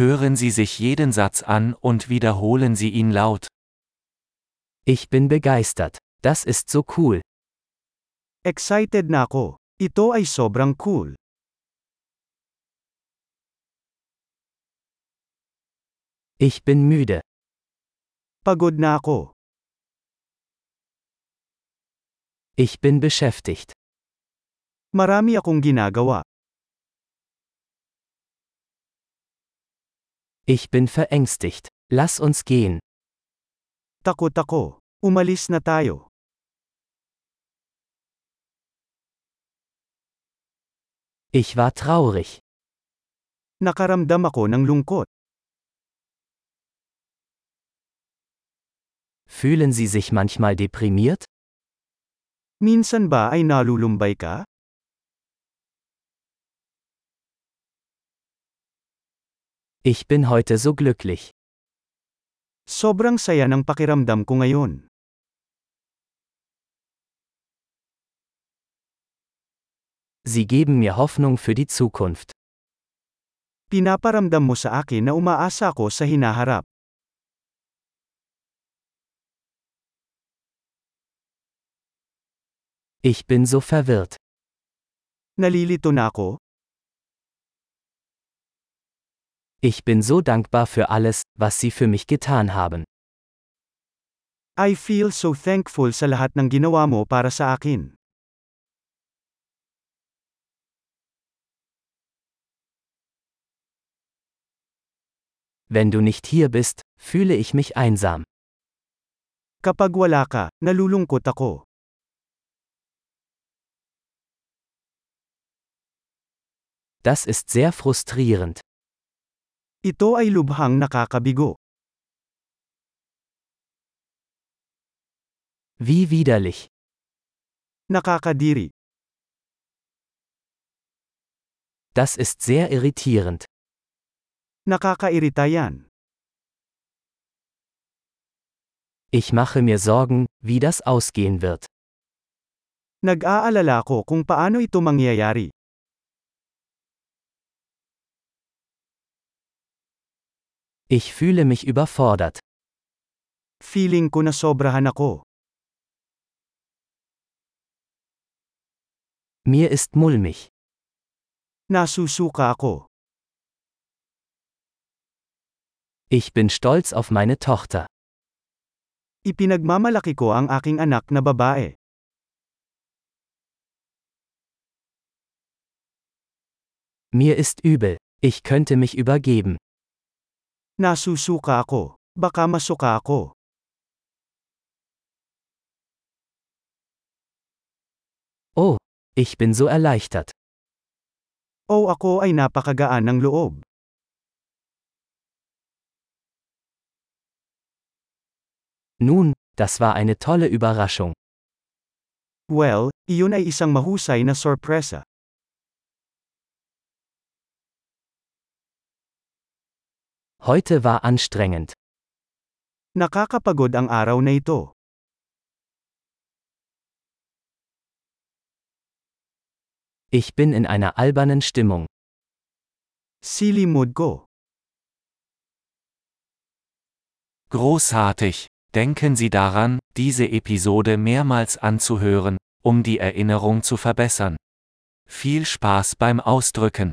Hören Sie sich jeden Satz an und wiederholen Sie ihn laut. Ich bin begeistert. Das ist so cool. Excited na ako. Ito ay sobrang cool. Ich bin müde. Pagod na ako. Ich bin beschäftigt. Marami akong ginagawa. Ich bin verängstigt. Lass uns gehen. Takot ako. Umalis na tayo. Ich war traurig. Nakaramdam ako ng lungkot. Fühlen Sie sich manchmal deprimiert? Minsan ba ay nalulumbay ka? Ich bin heute so glücklich. Sobrang saya ng pakiramdam ko ngayon. Sie geben mir Hoffnung für die Zukunft. Pinaparamdam mo sa akin na umaasa ako sa hinaharap. Ich bin so verwirrt. Nalilito na ako, Ich bin so dankbar für alles, was Sie für mich getan haben. I feel so thankful sa lahat ng ginawa mo para sa akin. Wenn du nicht hier bist, fühle ich mich einsam. Kapag wala ka, nalulungkot ako. Das ist sehr frustrierend. Ito ay lubhang nakakabigo. Wie widerlich. Nakakadiri. Das ist sehr irritierend. Nakakairita yan. Ich mache mir Sorgen, wie das ausgehen wird. Nag-aalala ko kung paano ito mangyayari. Ich fühle mich überfordert. Feeling ko na sobrahan ako. Mir ist mulmig. Nasusuka ako. Ich bin stolz auf meine Tochter. Ipinagmamalaki ko ang aking anak na babae. Mir ist übel. Ich könnte mich übergeben. Nasusuka ako. Baka masuka ako. Oh, ich bin so erleichtert. O ako ay napakagaan ng loob. Nun, das war eine tolle Überraschung. Well, iyon ay isang mahusay na sorpresa. Heute war anstrengend. Nakakapagod ang araw na ito. Ich bin in einer albernen Stimmung. Silly mood ko. Großartig! Denken Sie daran, diese Episode mehrmals anzuhören, um die Erinnerung zu verbessern. Viel Spaß beim Ausdrücken!